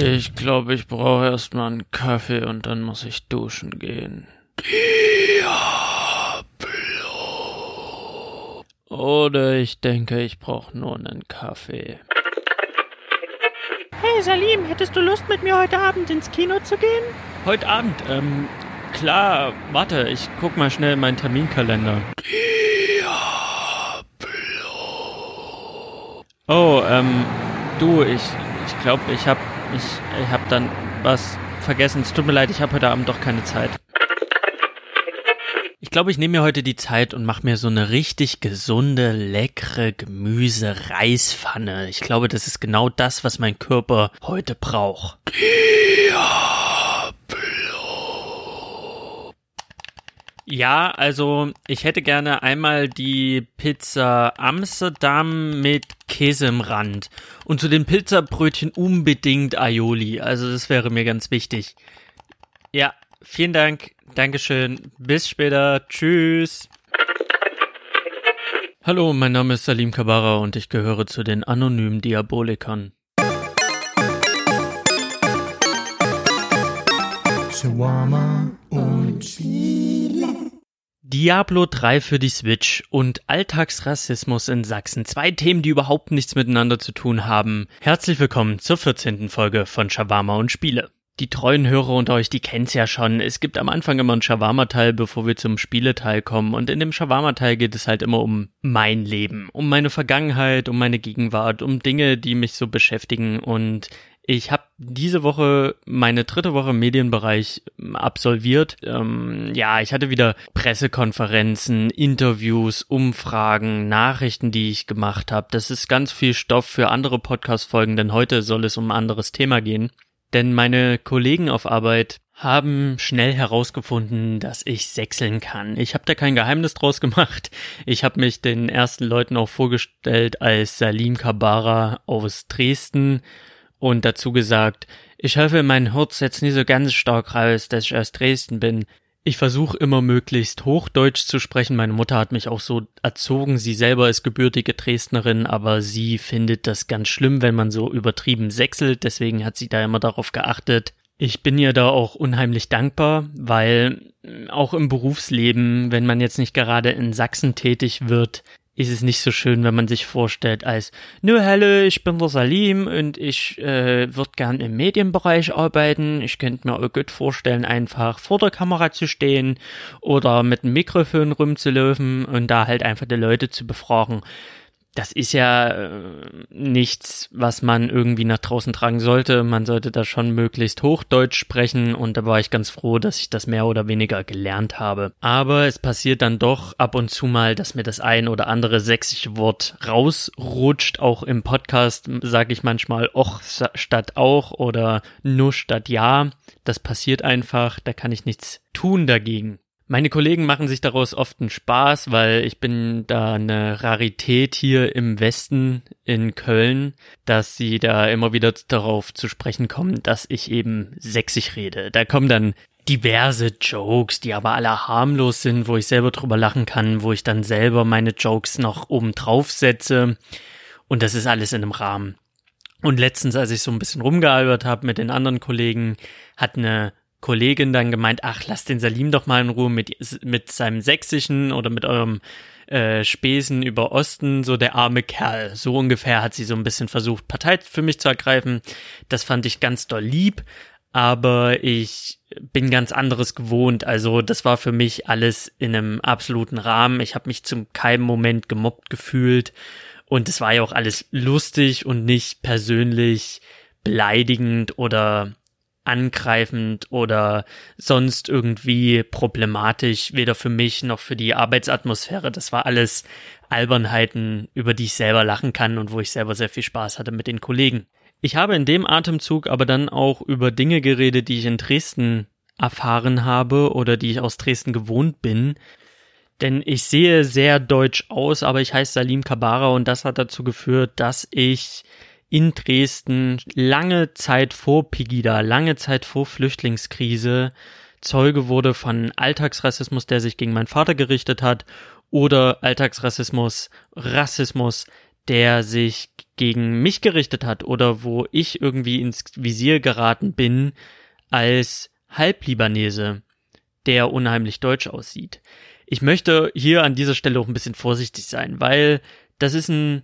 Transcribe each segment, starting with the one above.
Ich glaube, ich brauche erstmal einen Kaffee und dann muss ich duschen gehen. Diablo. Oder ich denke, ich brauche nur einen Kaffee. Hey Salim, hättest du Lust mit mir heute Abend ins Kino zu gehen? Heute Abend, ähm, klar, warte, ich guck mal schnell in meinen Terminkalender. Oh, ähm, du, ich, ich glaube, ich hab, ich, ich hab dann was vergessen. Es tut mir leid, ich habe heute Abend doch keine Zeit. Ich glaube, ich nehme mir heute die Zeit und mache mir so eine richtig gesunde, leckere Gemüse-Reispfanne. Ich glaube, das ist genau das, was mein Körper heute braucht. Ja, also ich hätte gerne einmal die Pizza Amsterdam mit Käse im Rand. Und zu den Pizzabrötchen unbedingt Aioli. Also das wäre mir ganz wichtig. Ja, vielen Dank. Dankeschön. Bis später. Tschüss. Hallo, mein Name ist Salim Kabara und ich gehöre zu den anonymen Diabolikern. Shawarma und Spiele. Diablo 3 für die Switch und Alltagsrassismus in Sachsen. Zwei Themen, die überhaupt nichts miteinander zu tun haben. Herzlich willkommen zur 14. Folge von Shawarma und Spiele. Die treuen Hörer unter euch, die kennt's ja schon. Es gibt am Anfang immer einen Shawarma-Teil, bevor wir zum Spieleteil kommen. Und in dem Shawarma-Teil geht es halt immer um mein Leben, um meine Vergangenheit, um meine Gegenwart, um Dinge, die mich so beschäftigen. Und ich habe diese Woche meine dritte Woche im Medienbereich ähm, absolviert. Ähm, ja, ich hatte wieder Pressekonferenzen, Interviews, Umfragen, Nachrichten, die ich gemacht habe. Das ist ganz viel Stoff für andere Podcast-Folgen, denn heute soll es um ein anderes Thema gehen. Denn meine Kollegen auf Arbeit haben schnell herausgefunden, dass ich sechseln kann. Ich habe da kein Geheimnis draus gemacht. Ich habe mich den ersten Leuten auch vorgestellt als Salim Kabara aus Dresden und dazu gesagt, ich hoffe, mein Herz jetzt nicht so ganz stark raus, dass ich aus Dresden bin. Ich versuche immer möglichst Hochdeutsch zu sprechen. Meine Mutter hat mich auch so erzogen. Sie selber ist gebürtige Dresdnerin, aber sie findet das ganz schlimm, wenn man so übertrieben sechselt. Deswegen hat sie da immer darauf geachtet. Ich bin ihr da auch unheimlich dankbar, weil auch im Berufsleben, wenn man jetzt nicht gerade in Sachsen tätig wird, ist es nicht so schön, wenn man sich vorstellt als, nö, hallo, ich bin der Salim und ich äh, würde gern im Medienbereich arbeiten. Ich könnte mir auch gut vorstellen, einfach vor der Kamera zu stehen oder mit einem Mikrofon rumzulaufen und da halt einfach die Leute zu befragen das ist ja äh, nichts, was man irgendwie nach draußen tragen sollte. Man sollte da schon möglichst Hochdeutsch sprechen und da war ich ganz froh, dass ich das mehr oder weniger gelernt habe. Aber es passiert dann doch ab und zu mal, dass mir das ein oder andere sächsische Wort rausrutscht. Auch im Podcast sage ich manchmal och statt auch oder nur statt ja. Das passiert einfach, da kann ich nichts tun dagegen. Meine Kollegen machen sich daraus oft einen Spaß, weil ich bin da eine Rarität hier im Westen in Köln, dass sie da immer wieder darauf zu sprechen kommen, dass ich eben sächsisch rede. Da kommen dann diverse Jokes, die aber alle harmlos sind, wo ich selber drüber lachen kann, wo ich dann selber meine Jokes noch oben drauf setze. Und das ist alles in einem Rahmen. Und letztens, als ich so ein bisschen rumgealbert habe mit den anderen Kollegen, hat eine Kollegin dann gemeint, ach, lass den Salim doch mal in Ruhe mit, mit seinem Sächsischen oder mit eurem äh, Spesen über Osten, so der arme Kerl. So ungefähr hat sie so ein bisschen versucht, Partei für mich zu ergreifen. Das fand ich ganz doll lieb, aber ich bin ganz anderes gewohnt. Also das war für mich alles in einem absoluten Rahmen. Ich habe mich zum keinem Moment gemobbt gefühlt und es war ja auch alles lustig und nicht persönlich beleidigend oder angreifend oder sonst irgendwie problematisch, weder für mich noch für die Arbeitsatmosphäre. Das war alles Albernheiten, über die ich selber lachen kann und wo ich selber sehr viel Spaß hatte mit den Kollegen. Ich habe in dem Atemzug aber dann auch über Dinge geredet, die ich in Dresden erfahren habe oder die ich aus Dresden gewohnt bin. Denn ich sehe sehr deutsch aus, aber ich heiße Salim Kabara und das hat dazu geführt, dass ich in Dresden lange Zeit vor Pegida, lange Zeit vor Flüchtlingskrise Zeuge wurde von Alltagsrassismus, der sich gegen meinen Vater gerichtet hat, oder Alltagsrassismus, Rassismus, der sich gegen mich gerichtet hat oder wo ich irgendwie ins Visier geraten bin als Halblibanese, der unheimlich deutsch aussieht. Ich möchte hier an dieser Stelle auch ein bisschen vorsichtig sein, weil das ist ein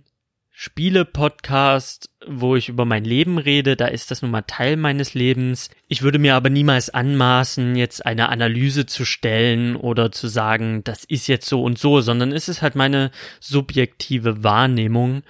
Spiele-Podcast, wo ich über mein Leben rede, da ist das nun mal Teil meines Lebens. Ich würde mir aber niemals anmaßen, jetzt eine Analyse zu stellen oder zu sagen, das ist jetzt so und so, sondern es ist halt meine subjektive Wahrnehmung.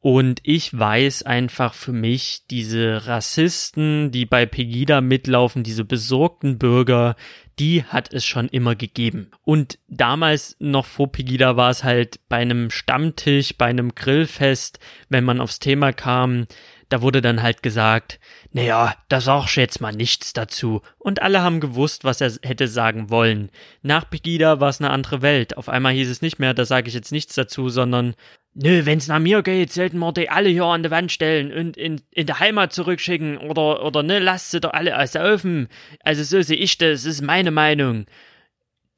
Und ich weiß einfach für mich, diese Rassisten, die bei Pegida mitlaufen, diese besorgten Bürger, die hat es schon immer gegeben. Und damals noch vor Pegida war es halt bei einem Stammtisch, bei einem Grillfest, wenn man aufs Thema kam, da wurde dann halt gesagt, naja, da sagst du jetzt mal nichts dazu. Und alle haben gewusst, was er hätte sagen wollen. Nach Pegida war es eine andere Welt. Auf einmal hieß es nicht mehr, da sage ich jetzt nichts dazu, sondern Nö, wenn's nach mir geht, sollten wir die alle hier an die Wand stellen und in, in der Heimat zurückschicken oder, oder ne, lasst sie doch alle ersaufen. Also so sehe ich das, das ist meine Meinung.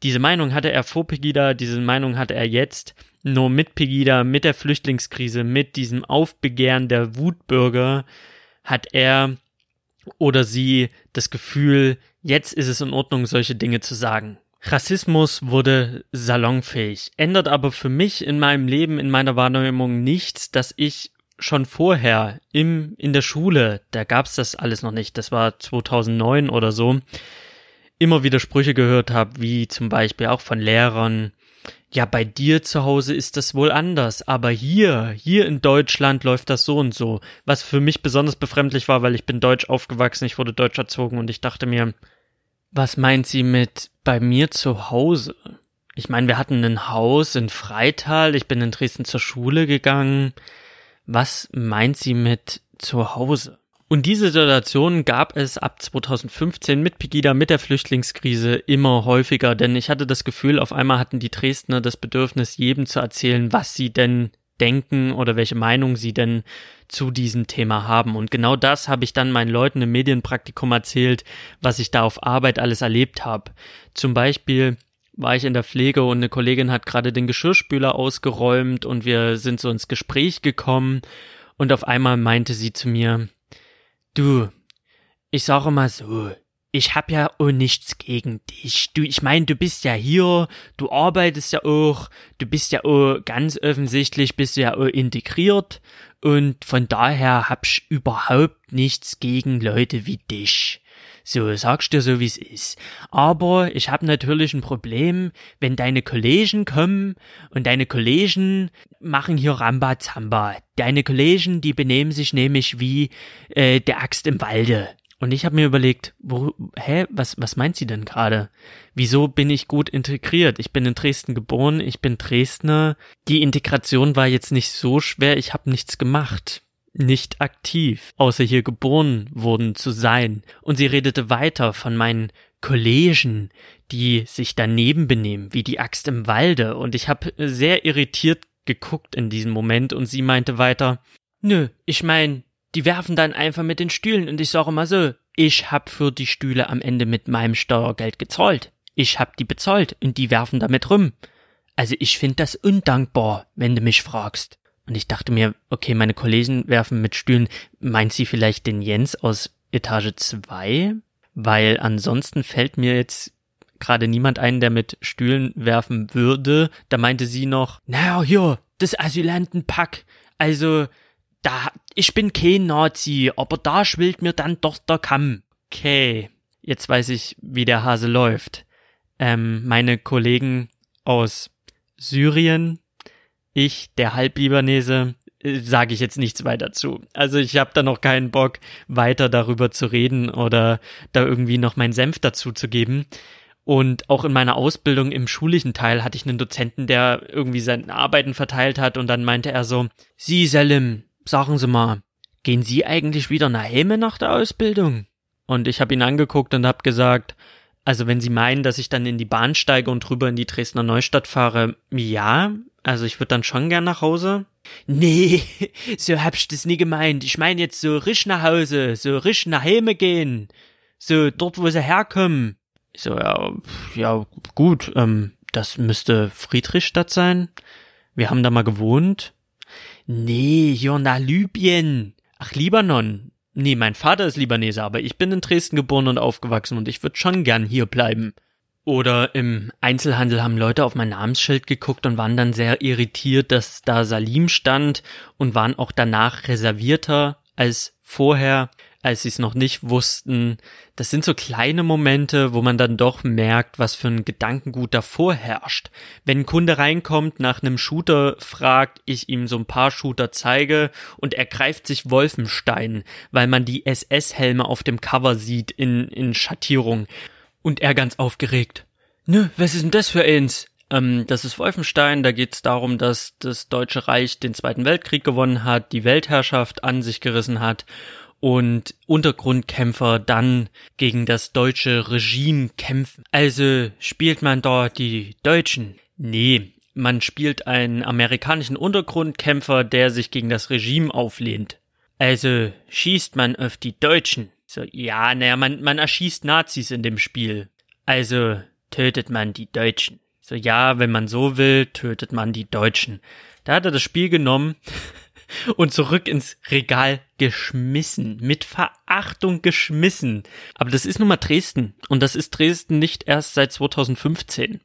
Diese Meinung hatte er vor Pegida, diese Meinung hatte er jetzt. Nur mit Pegida, mit der Flüchtlingskrise, mit diesem Aufbegehren der Wutbürger hat er oder sie das Gefühl, jetzt ist es in Ordnung, solche Dinge zu sagen. Rassismus wurde salonfähig, ändert aber für mich in meinem Leben, in meiner Wahrnehmung nichts, dass ich schon vorher im, in der Schule, da gab's das alles noch nicht, das war 2009 oder so, immer wieder Sprüche gehört habe, wie zum Beispiel auch von Lehrern, ja, bei dir zu Hause ist das wohl anders, aber hier, hier in Deutschland läuft das so und so, was für mich besonders befremdlich war, weil ich bin deutsch aufgewachsen, ich wurde deutsch erzogen und ich dachte mir, was meint sie mit bei mir zu Hause? Ich meine, wir hatten ein Haus in Freital, ich bin in Dresden zur Schule gegangen. Was meint sie mit zu Hause? Und diese Situation gab es ab 2015 mit Pegida, mit der Flüchtlingskrise immer häufiger, denn ich hatte das Gefühl, auf einmal hatten die Dresdner das Bedürfnis, jedem zu erzählen, was sie denn denken oder welche Meinung sie denn zu diesem Thema haben. Und genau das habe ich dann meinen Leuten im Medienpraktikum erzählt, was ich da auf Arbeit alles erlebt habe. Zum Beispiel war ich in der Pflege und eine Kollegin hat gerade den Geschirrspüler ausgeräumt und wir sind so ins Gespräch gekommen und auf einmal meinte sie zu mir, du, ich sage mal so, ich hab ja auch nichts gegen dich. Du, ich meine, du bist ja hier, du arbeitest ja auch, du bist ja auch ganz offensichtlich, bist du ja auch integriert und von daher hab ich überhaupt nichts gegen Leute wie dich. So, sagst dir so, wie's ist. Aber ich hab natürlich ein Problem, wenn deine Kollegen kommen und deine Kollegen machen hier Rambazamba. Deine Kollegen, die benehmen sich nämlich wie äh, der Axt im Walde. Und ich habe mir überlegt, wo, hä, was, was meint sie denn gerade? Wieso bin ich gut integriert? Ich bin in Dresden geboren, ich bin Dresdner. Die Integration war jetzt nicht so schwer, ich habe nichts gemacht. Nicht aktiv, außer hier geboren worden zu sein. Und sie redete weiter von meinen Kollegen, die sich daneben benehmen, wie die Axt im Walde. Und ich habe sehr irritiert geguckt in diesem Moment und sie meinte weiter, Nö, ich mein, die werfen dann einfach mit den Stühlen und ich sage mal so, ich hab für die Stühle am Ende mit meinem Steuergeld gezahlt. Ich hab die bezahlt und die werfen damit rum. Also ich finde das undankbar, wenn du mich fragst. Und ich dachte mir, okay, meine Kollegen werfen mit Stühlen. Meint sie vielleicht den Jens aus Etage 2? Weil ansonsten fällt mir jetzt gerade niemand ein, der mit Stühlen werfen würde. Da meinte sie noch, naja, hier, das Asylantenpack. Also, da, ich bin kein Nazi, aber da schwillt mir dann doch der Kamm. Okay, jetzt weiß ich, wie der Hase läuft. Ähm, meine Kollegen aus Syrien, ich, der Halblibanese, äh, sage ich jetzt nichts weiter zu. Also ich habe da noch keinen Bock, weiter darüber zu reden oder da irgendwie noch meinen Senf dazu zu geben. Und auch in meiner Ausbildung im schulischen Teil hatte ich einen Dozenten, der irgendwie seine Arbeiten verteilt hat und dann meinte er so, Sie, Selim, sagen Sie mal, gehen Sie eigentlich wieder nach Heme nach der Ausbildung? Und ich habe ihn angeguckt und habe gesagt, also wenn Sie meinen, dass ich dann in die Bahn steige und rüber in die Dresdner Neustadt fahre, ja, also ich würde dann schon gern nach Hause. Nee, so hab ich das nie gemeint. Ich meine jetzt so risch nach Hause, so risch nach Heme gehen. So dort, wo sie herkommen. Ich so, ja, ja, gut, ähm, das müsste Friedrichstadt sein. Wir haben da mal gewohnt. Nee, hier nach Libyen. Ach, Libanon. Nee, mein Vater ist Libaneser, aber ich bin in Dresden geboren und aufgewachsen und ich würde schon gern hier bleiben. Oder im Einzelhandel haben Leute auf mein Namensschild geguckt und waren dann sehr irritiert, dass da Salim stand und waren auch danach reservierter als vorher als sie es noch nicht wussten. Das sind so kleine Momente, wo man dann doch merkt, was für ein Gedankengut davor herrscht. Wenn ein Kunde reinkommt, nach einem Shooter fragt, ich ihm so ein paar Shooter zeige und er greift sich Wolfenstein, weil man die SS-Helme auf dem Cover sieht in, in Schattierung. Und er ganz aufgeregt. Nö, was ist denn das für eins? Ähm, das ist Wolfenstein, da geht es darum, dass das Deutsche Reich den Zweiten Weltkrieg gewonnen hat, die Weltherrschaft an sich gerissen hat und Untergrundkämpfer dann gegen das deutsche Regime kämpfen. Also spielt man dort die Deutschen? Nee, man spielt einen amerikanischen Untergrundkämpfer, der sich gegen das Regime auflehnt. Also schießt man auf die Deutschen. So, ja, naja, man, man erschießt Nazis in dem Spiel. Also tötet man die Deutschen. So, ja, wenn man so will, tötet man die Deutschen. Da hat er das Spiel genommen und zurück ins Regal geschmissen. Mit Verachtung geschmissen. Aber das ist nun mal Dresden. Und das ist Dresden nicht erst seit 2015.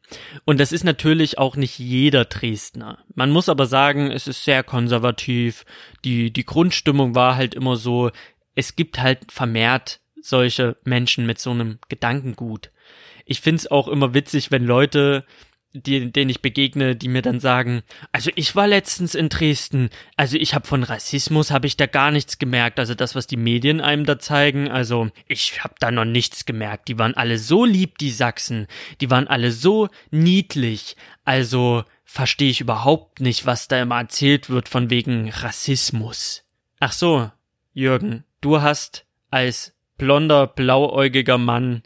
Und das ist natürlich auch nicht jeder Dresdner. Man muss aber sagen, es ist sehr konservativ. Die, die Grundstimmung war halt immer so, es gibt halt vermehrt solche Menschen mit so einem Gedankengut. Ich find's auch immer witzig, wenn Leute die, denen ich begegne, die mir dann sagen, also ich war letztens in Dresden, also ich habe von Rassismus habe ich da gar nichts gemerkt, also das, was die Medien einem da zeigen, also ich habe da noch nichts gemerkt. Die waren alle so lieb, die Sachsen, die waren alle so niedlich, also verstehe ich überhaupt nicht, was da immer erzählt wird von wegen Rassismus. Ach so, Jürgen, du hast als blonder, blauäugiger Mann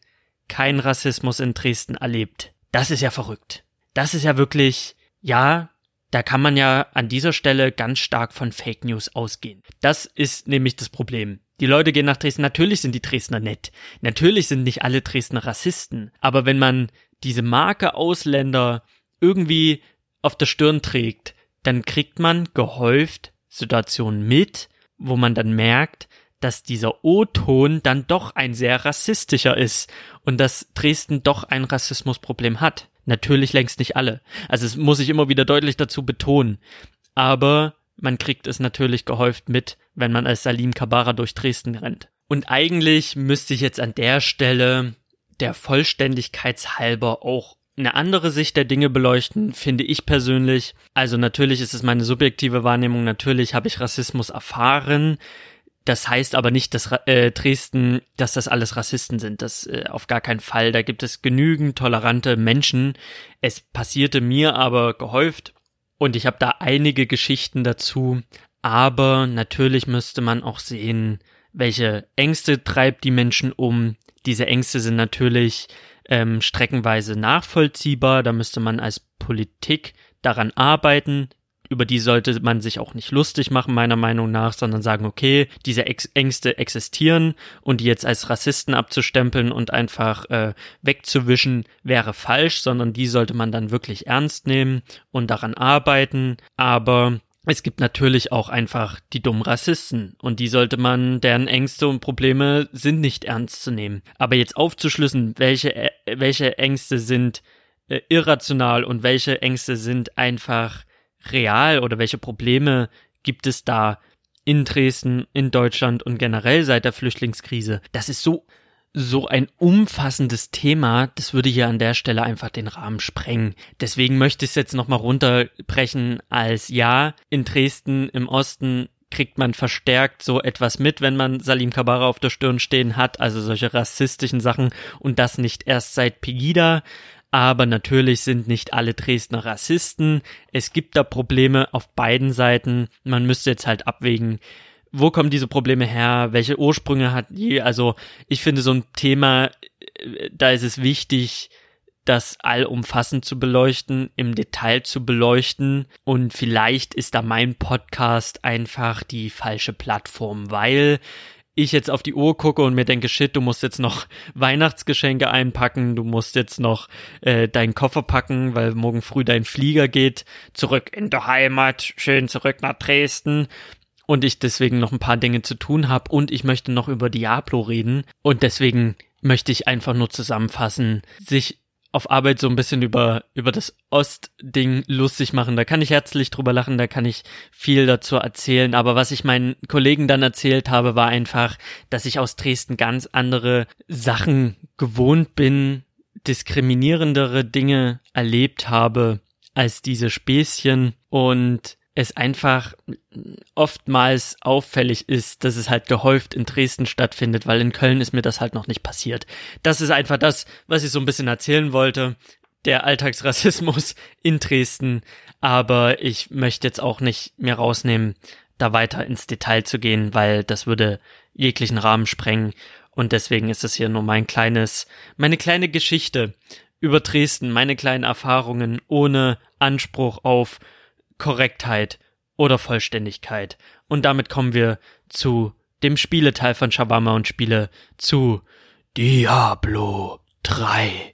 kein Rassismus in Dresden erlebt. Das ist ja verrückt das ist ja wirklich, ja, da kann man ja an dieser Stelle ganz stark von Fake News ausgehen. Das ist nämlich das Problem. Die Leute gehen nach Dresden, natürlich sind die Dresdner nett. Natürlich sind nicht alle Dresdner Rassisten. Aber wenn man diese Marke Ausländer irgendwie auf der Stirn trägt, dann kriegt man gehäuft Situationen mit, wo man dann merkt, dass dieser O-Ton dann doch ein sehr rassistischer ist und dass Dresden doch ein Rassismusproblem hat. Natürlich längst nicht alle. Also es muss ich immer wieder deutlich dazu betonen. Aber man kriegt es natürlich gehäuft mit, wenn man als Salim Kabara durch Dresden rennt. Und eigentlich müsste ich jetzt an der Stelle der Vollständigkeitshalber auch eine andere Sicht der Dinge beleuchten, finde ich persönlich. Also natürlich ist es meine subjektive Wahrnehmung, natürlich habe ich Rassismus erfahren. Das heißt aber nicht, dass äh, Dresden, dass das alles Rassisten sind. Das äh, auf gar keinen Fall. Da gibt es genügend tolerante Menschen. Es passierte mir aber gehäuft und ich habe da einige Geschichten dazu. Aber natürlich müsste man auch sehen, welche Ängste treibt die Menschen um. Diese Ängste sind natürlich ähm, streckenweise nachvollziehbar. Da müsste man als Politik daran arbeiten, über die sollte man sich auch nicht lustig machen, meiner Meinung nach, sondern sagen, okay, diese Ex Ängste existieren und die jetzt als Rassisten abzustempeln und einfach äh, wegzuwischen, wäre falsch, sondern die sollte man dann wirklich ernst nehmen und daran arbeiten. Aber es gibt natürlich auch einfach die dummen Rassisten und die sollte man, deren Ängste und Probleme sind nicht ernst zu nehmen. Aber jetzt aufzuschlüssen, welche, äh, welche Ängste sind äh, irrational und welche Ängste sind einfach real oder welche Probleme gibt es da in Dresden, in Deutschland und generell seit der Flüchtlingskrise? Das ist so so ein umfassendes Thema, das würde hier an der Stelle einfach den Rahmen sprengen. Deswegen möchte ich es jetzt nochmal runterbrechen als ja, in Dresden im Osten kriegt man verstärkt so etwas mit, wenn man Salim Kabara auf der Stirn stehen hat, also solche rassistischen Sachen und das nicht erst seit Pegida, aber natürlich sind nicht alle Dresdner Rassisten. Es gibt da Probleme auf beiden Seiten. Man müsste jetzt halt abwägen, wo kommen diese Probleme her? Welche Ursprünge hat die? Also ich finde so ein Thema, äh, da ist es wichtig, das allumfassend zu beleuchten, im Detail zu beleuchten. Und vielleicht ist da mein Podcast einfach die falsche Plattform, weil ich jetzt auf die Uhr gucke und mir denke, shit, du musst jetzt noch Weihnachtsgeschenke einpacken, du musst jetzt noch äh, deinen Koffer packen, weil morgen früh dein Flieger geht, zurück in der Heimat, schön zurück nach Dresden. Und ich deswegen noch ein paar Dinge zu tun habe und ich möchte noch über Diablo reden. Und deswegen möchte ich einfach nur zusammenfassen, sich auf Arbeit so ein bisschen über, über das Ostding lustig machen. Da kann ich herzlich drüber lachen, da kann ich viel dazu erzählen. Aber was ich meinen Kollegen dann erzählt habe, war einfach, dass ich aus Dresden ganz andere Sachen gewohnt bin, diskriminierendere Dinge erlebt habe als diese Späßchen und es einfach oftmals auffällig ist, dass es halt gehäuft in Dresden stattfindet, weil in Köln ist mir das halt noch nicht passiert. Das ist einfach das, was ich so ein bisschen erzählen wollte. Der Alltagsrassismus in Dresden. Aber ich möchte jetzt auch nicht mehr rausnehmen, da weiter ins Detail zu gehen, weil das würde jeglichen Rahmen sprengen. Und deswegen ist es hier nur mein kleines, meine kleine Geschichte über Dresden, meine kleinen Erfahrungen ohne Anspruch auf Korrektheit oder Vollständigkeit. Und damit kommen wir zu dem Spieleteil von Shawarma und Spiele zu Diablo 3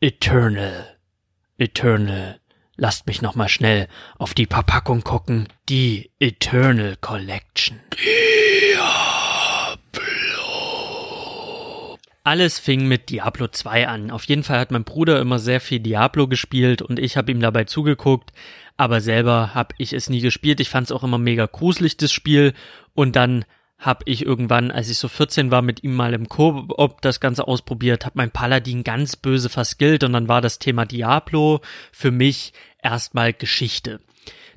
Eternal. Eternal. Lasst mich noch mal schnell auf die Verpackung gucken. Die Eternal Collection. Diablo. Alles fing mit Diablo 2 an. Auf jeden Fall hat mein Bruder immer sehr viel Diablo gespielt und ich habe ihm dabei zugeguckt, aber selber habe ich es nie gespielt. Ich fand es auch immer mega gruselig, das Spiel. Und dann habe ich irgendwann, als ich so 14 war, mit ihm mal im Koop das Ganze ausprobiert, habe mein Paladin ganz böse verskillt und dann war das Thema Diablo für mich erstmal Geschichte.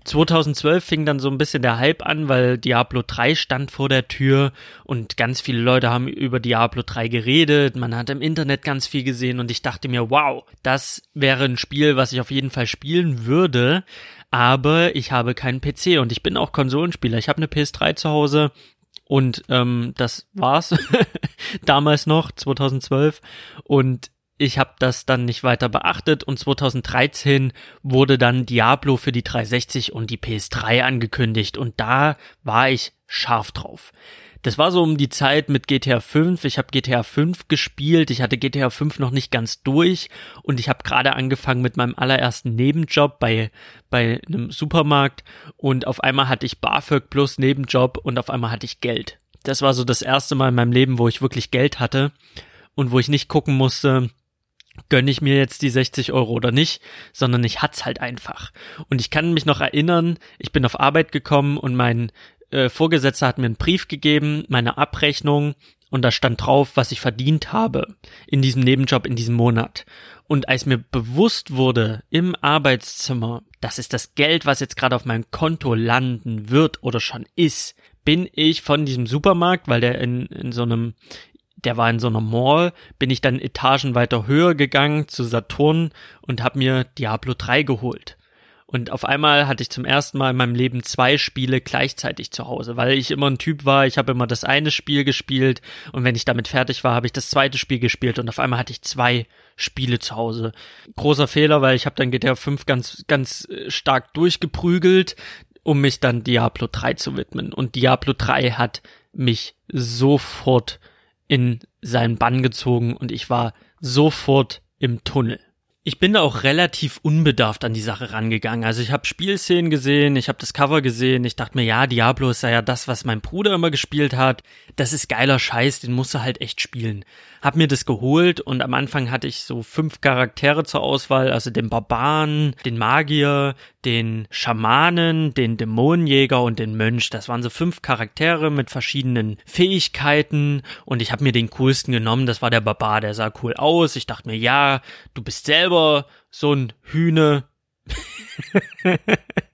2012 fing dann so ein bisschen der Hype an, weil Diablo 3 stand vor der Tür und ganz viele Leute haben über Diablo 3 geredet. Man hat im Internet ganz viel gesehen und ich dachte mir, wow, das wäre ein Spiel, was ich auf jeden Fall spielen würde. Aber ich habe keinen PC und ich bin auch Konsolenspieler. Ich habe eine PS3 zu Hause und ähm, das war's damals noch 2012 und ich habe das dann nicht weiter beachtet und 2013 wurde dann Diablo für die 360 und die PS3 angekündigt und da war ich scharf drauf. Das war so um die Zeit mit GTA 5. Ich habe GTA 5 gespielt. Ich hatte GTA 5 noch nicht ganz durch und ich habe gerade angefangen mit meinem allerersten Nebenjob bei bei einem Supermarkt und auf einmal hatte ich BAföG plus Nebenjob und auf einmal hatte ich Geld. Das war so das erste Mal in meinem Leben, wo ich wirklich Geld hatte und wo ich nicht gucken musste, gönne ich mir jetzt die 60 Euro oder nicht, sondern ich hat's halt einfach. Und ich kann mich noch erinnern, ich bin auf Arbeit gekommen und mein äh, Vorgesetzter hat mir einen Brief gegeben, meine Abrechnung und da stand drauf, was ich verdient habe in diesem Nebenjob in diesem Monat. Und als mir bewusst wurde im Arbeitszimmer, das ist das Geld, was jetzt gerade auf meinem Konto landen wird oder schon ist, bin ich von diesem Supermarkt, weil der in, in so einem der war in so einer Mall, bin ich dann Etagen weiter höher gegangen zu Saturn und habe mir Diablo 3 geholt. Und auf einmal hatte ich zum ersten Mal in meinem Leben zwei Spiele gleichzeitig zu Hause, weil ich immer ein Typ war, ich habe immer das eine Spiel gespielt und wenn ich damit fertig war, habe ich das zweite Spiel gespielt und auf einmal hatte ich zwei Spiele zu Hause. Großer Fehler, weil ich habe dann GTA 5 ganz ganz äh, stark durchgeprügelt, um mich dann Diablo 3 zu widmen und Diablo 3 hat mich sofort in seinen Bann gezogen und ich war sofort im Tunnel. Ich bin da auch relativ unbedarft an die Sache rangegangen. Also ich habe Spielszenen gesehen, ich habe das Cover gesehen, ich dachte mir, ja, Diablo ist ja das, was mein Bruder immer gespielt hat. Das ist geiler Scheiß, den musst du halt echt spielen hab mir das geholt und am Anfang hatte ich so fünf Charaktere zur Auswahl, also den Barbaren, den Magier, den Schamanen, den Dämonenjäger und den Mönch. Das waren so fünf Charaktere mit verschiedenen Fähigkeiten und ich habe mir den coolsten genommen, das war der Barbar, der sah cool aus. Ich dachte mir, ja, du bist selber so ein Hühne.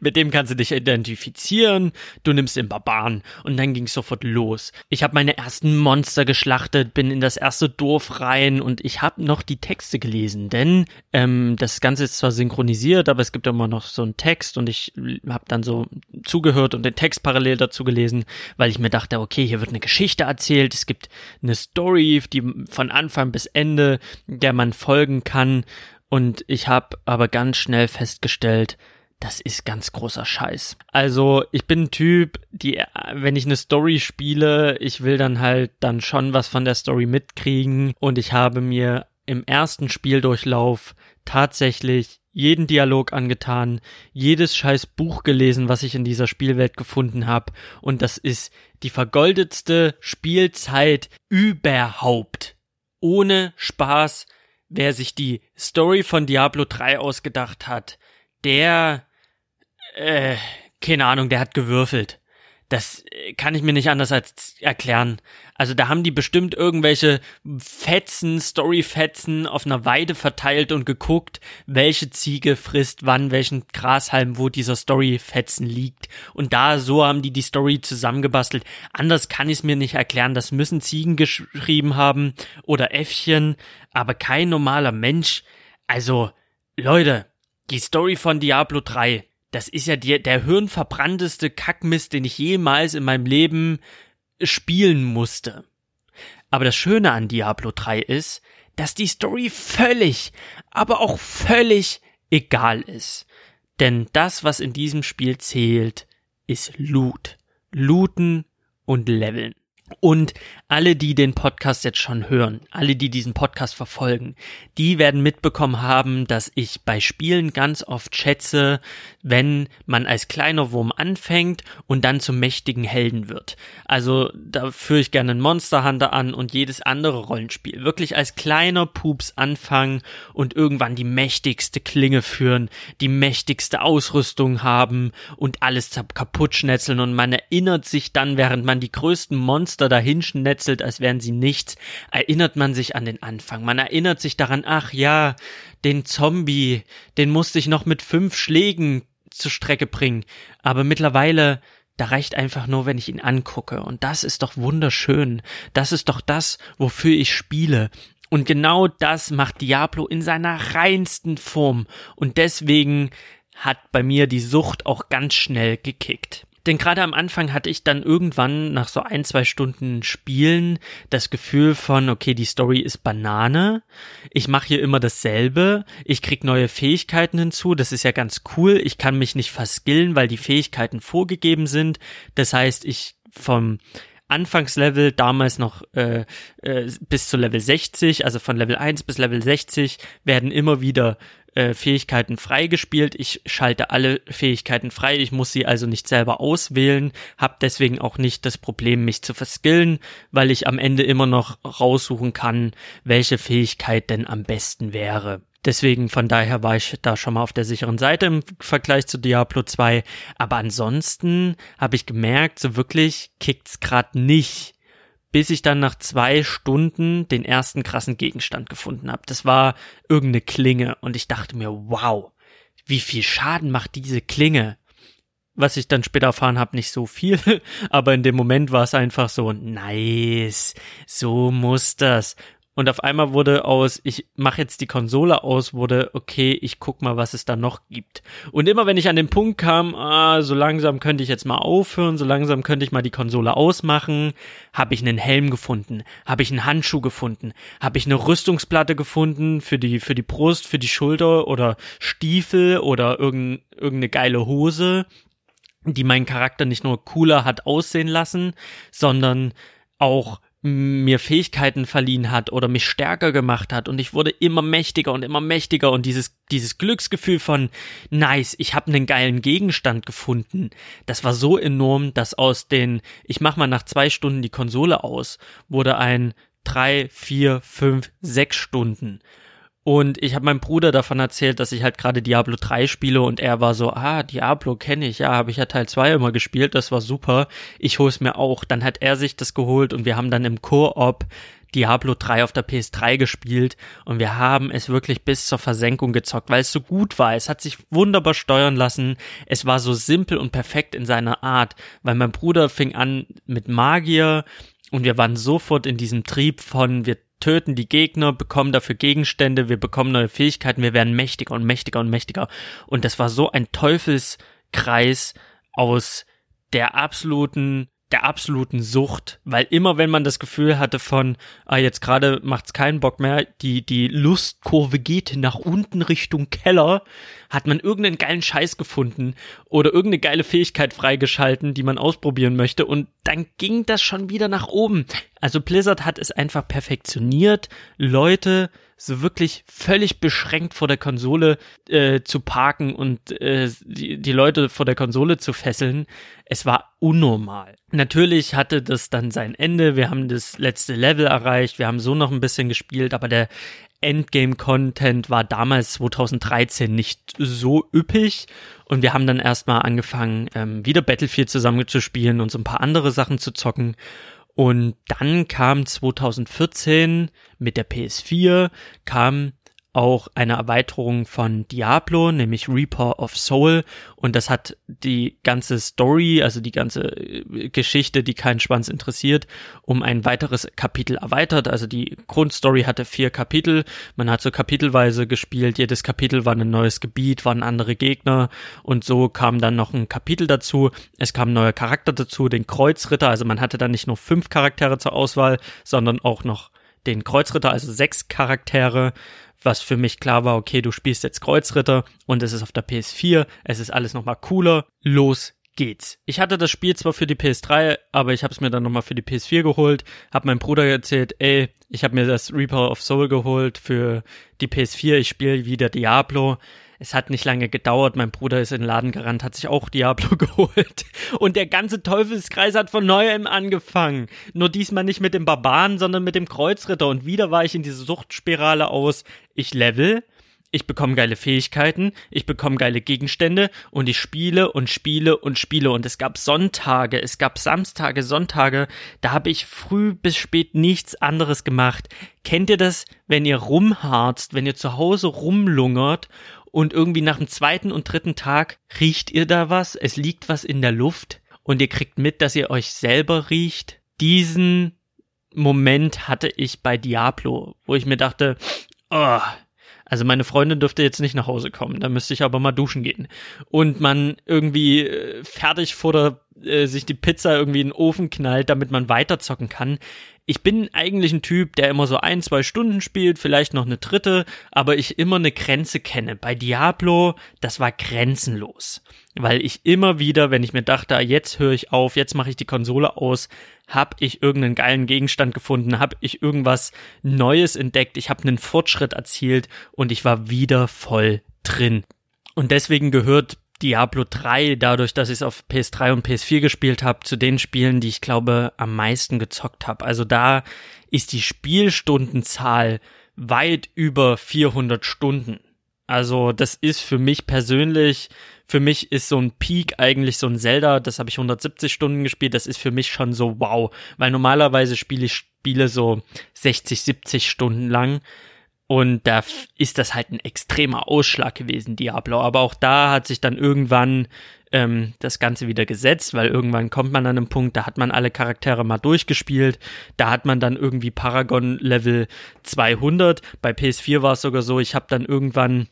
Mit dem kannst du dich identifizieren. Du nimmst den Barbaren und dann ging es sofort los. Ich habe meine ersten Monster geschlachtet, bin in das erste Dorf rein und ich habe noch die Texte gelesen, denn ähm, das Ganze ist zwar synchronisiert, aber es gibt immer noch so einen Text und ich habe dann so zugehört und den Text parallel dazu gelesen, weil ich mir dachte, okay, hier wird eine Geschichte erzählt, es gibt eine Story, die von Anfang bis Ende, der man folgen kann und ich habe aber ganz schnell festgestellt, das ist ganz großer Scheiß. Also, ich bin ein Typ, die, wenn ich eine Story spiele, ich will dann halt dann schon was von der Story mitkriegen und ich habe mir im ersten Spieldurchlauf tatsächlich jeden Dialog angetan, jedes scheiß Buch gelesen, was ich in dieser Spielwelt gefunden habe und das ist die vergoldetste Spielzeit überhaupt. Ohne Spaß, wer sich die Story von Diablo 3 ausgedacht hat, der äh, keine Ahnung, der hat gewürfelt. Das äh, kann ich mir nicht anders als erklären. Also da haben die bestimmt irgendwelche Fetzen, Storyfetzen auf einer Weide verteilt und geguckt, welche Ziege frisst wann welchen Grashalm, wo dieser Storyfetzen liegt. Und da so haben die die Story zusammengebastelt. Anders kann ich es mir nicht erklären. Das müssen Ziegen geschrieben haben oder Äffchen, aber kein normaler Mensch. Also, Leute, die Story von Diablo 3, das ist ja die, der hirnverbrannteste Kackmist, den ich jemals in meinem Leben spielen musste. Aber das Schöne an Diablo 3 ist, dass die Story völlig, aber auch völlig egal ist. Denn das, was in diesem Spiel zählt, ist Loot. Looten und Leveln. Und alle, die den Podcast jetzt schon hören, alle, die diesen Podcast verfolgen, die werden mitbekommen haben, dass ich bei Spielen ganz oft schätze, wenn man als kleiner Wurm anfängt und dann zum mächtigen Helden wird. Also da führe ich gerne einen Monster Hunter an und jedes andere Rollenspiel. Wirklich als kleiner Pups anfangen und irgendwann die mächtigste Klinge führen, die mächtigste Ausrüstung haben und alles kaputt schnetzeln und man erinnert sich dann, während man die größten Monster dahin schnetzelt, als wären sie nichts, erinnert man sich an den Anfang. Man erinnert sich daran, ach ja, den Zombie, den musste ich noch mit fünf Schlägen zur Strecke bringen. Aber mittlerweile, da reicht einfach nur, wenn ich ihn angucke. Und das ist doch wunderschön. Das ist doch das, wofür ich spiele. Und genau das macht Diablo in seiner reinsten Form. Und deswegen hat bei mir die Sucht auch ganz schnell gekickt. Denn gerade am Anfang hatte ich dann irgendwann nach so ein, zwei Stunden Spielen das Gefühl von, okay, die Story ist Banane. Ich mache hier immer dasselbe. Ich krieg neue Fähigkeiten hinzu. Das ist ja ganz cool. Ich kann mich nicht verskillen, weil die Fähigkeiten vorgegeben sind. Das heißt, ich vom Anfangslevel, damals noch äh, äh, bis zu Level 60, also von Level 1 bis Level 60, werden immer wieder äh, Fähigkeiten freigespielt. Ich schalte alle Fähigkeiten frei. Ich muss sie also nicht selber auswählen, habe deswegen auch nicht das Problem, mich zu verskillen, weil ich am Ende immer noch raussuchen kann, welche Fähigkeit denn am besten wäre. Deswegen von daher war ich da schon mal auf der sicheren Seite im Vergleich zu Diablo 2. Aber ansonsten habe ich gemerkt, so wirklich kickt's grad nicht bis ich dann nach zwei Stunden den ersten krassen Gegenstand gefunden habe. Das war irgendeine Klinge und ich dachte mir, wow, wie viel Schaden macht diese Klinge? Was ich dann später erfahren habe, nicht so viel, aber in dem Moment war es einfach so, nice, so muss das. Und auf einmal wurde aus, ich mache jetzt die Konsole aus, wurde, okay, ich guck mal, was es da noch gibt. Und immer wenn ich an den Punkt kam, ah, so langsam könnte ich jetzt mal aufhören, so langsam könnte ich mal die Konsole ausmachen, habe ich einen Helm gefunden, habe ich einen Handschuh gefunden, habe ich eine Rüstungsplatte gefunden für die, für die Brust, für die Schulter oder Stiefel oder irgendeine, irgendeine geile Hose, die meinen Charakter nicht nur cooler hat aussehen lassen, sondern auch mir Fähigkeiten verliehen hat oder mich stärker gemacht hat. Und ich wurde immer mächtiger und immer mächtiger. Und dieses dieses Glücksgefühl von nice, ich habe einen geilen Gegenstand gefunden, das war so enorm, dass aus den ich mach mal nach zwei Stunden die Konsole aus wurde ein drei, vier, fünf, sechs Stunden und ich habe meinem Bruder davon erzählt, dass ich halt gerade Diablo 3 spiele und er war so, ah, Diablo kenne ich, ja, habe ich ja Teil 2 immer gespielt, das war super. Ich hol's mir auch. Dann hat er sich das geholt und wir haben dann im Koop Diablo 3 auf der PS3 gespielt und wir haben es wirklich bis zur Versenkung gezockt, weil es so gut war. Es hat sich wunderbar steuern lassen. Es war so simpel und perfekt in seiner Art, weil mein Bruder fing an mit Magier und wir waren sofort in diesem Trieb von wir töten die Gegner, bekommen dafür Gegenstände, wir bekommen neue Fähigkeiten, wir werden mächtiger und mächtiger und mächtiger. Und das war so ein Teufelskreis aus der absoluten der absoluten Sucht, weil immer wenn man das Gefühl hatte von, ah, jetzt gerade macht's keinen Bock mehr, die, die Lustkurve geht nach unten Richtung Keller, hat man irgendeinen geilen Scheiß gefunden oder irgendeine geile Fähigkeit freigeschalten, die man ausprobieren möchte und dann ging das schon wieder nach oben. Also Blizzard hat es einfach perfektioniert, Leute so wirklich völlig beschränkt vor der Konsole äh, zu parken und äh, die, die Leute vor der Konsole zu fesseln. Es war unnormal. Natürlich hatte das dann sein Ende. Wir haben das letzte Level erreicht. Wir haben so noch ein bisschen gespielt, aber der Endgame-Content war damals 2013 nicht so üppig und wir haben dann erstmal angefangen, ähm, wieder Battlefield zusammen zu spielen und so ein paar andere Sachen zu zocken und dann kam 2014 mit der PS4 kam auch eine Erweiterung von Diablo, nämlich Reaper of Soul. Und das hat die ganze Story, also die ganze äh, Geschichte, die keinen Schwanz interessiert, um ein weiteres Kapitel erweitert. Also die Grundstory hatte vier Kapitel. Man hat so kapitelweise gespielt. Jedes Kapitel war ein neues Gebiet, waren andere Gegner. Und so kam dann noch ein Kapitel dazu. Es kam ein neuer Charakter dazu, den Kreuzritter. Also man hatte dann nicht nur fünf Charaktere zur Auswahl, sondern auch noch den Kreuzritter, also sechs Charaktere was für mich klar war, okay, du spielst jetzt Kreuzritter und es ist auf der PS4, es ist alles nochmal cooler, los geht's. Ich hatte das Spiel zwar für die PS3, aber ich habe es mir dann nochmal für die PS4 geholt, habe meinem Bruder erzählt, ey, ich habe mir das Reaper of Soul geholt für die PS4, ich spiele wieder Diablo es hat nicht lange gedauert. Mein Bruder ist in den Laden gerannt, hat sich auch Diablo geholt. Und der ganze Teufelskreis hat von neuem angefangen. Nur diesmal nicht mit dem Barbaren, sondern mit dem Kreuzritter. Und wieder war ich in diese Suchtspirale aus. Ich level, ich bekomme geile Fähigkeiten, ich bekomme geile Gegenstände und ich spiele und spiele und spiele. Und es gab Sonntage, es gab Samstage, Sonntage, da habe ich früh bis spät nichts anderes gemacht. Kennt ihr das, wenn ihr rumharzt, wenn ihr zu Hause rumlungert und irgendwie nach dem zweiten und dritten Tag riecht ihr da was, es liegt was in der Luft und ihr kriegt mit, dass ihr euch selber riecht. Diesen Moment hatte ich bei Diablo, wo ich mir dachte, oh, also meine Freundin dürfte jetzt nicht nach Hause kommen, da müsste ich aber mal duschen gehen. Und man irgendwie äh, fertig vor der äh, sich die Pizza irgendwie in den Ofen knallt, damit man weiterzocken kann. Ich bin eigentlich ein Typ, der immer so ein, zwei Stunden spielt, vielleicht noch eine dritte, aber ich immer eine Grenze kenne. Bei Diablo, das war grenzenlos. Weil ich immer wieder, wenn ich mir dachte, ah, jetzt höre ich auf, jetzt mache ich die Konsole aus, habe ich irgendeinen geilen Gegenstand gefunden, habe ich irgendwas Neues entdeckt, ich habe einen Fortschritt erzielt und ich war wieder voll drin. Und deswegen gehört Diablo 3, dadurch, dass ich es auf PS3 und PS4 gespielt habe, zu den Spielen, die ich glaube am meisten gezockt habe. Also da ist die Spielstundenzahl weit über 400 Stunden. Also das ist für mich persönlich, für mich ist so ein Peak eigentlich so ein Zelda, das habe ich 170 Stunden gespielt, das ist für mich schon so wow, weil normalerweise spiele ich Spiele so 60, 70 Stunden lang und da ist das halt ein extremer Ausschlag gewesen, Diablo. Aber auch da hat sich dann irgendwann ähm, das Ganze wieder gesetzt, weil irgendwann kommt man an einen Punkt, da hat man alle Charaktere mal durchgespielt. Da hat man dann irgendwie Paragon Level 200. Bei PS4 war es sogar so, ich habe dann irgendwann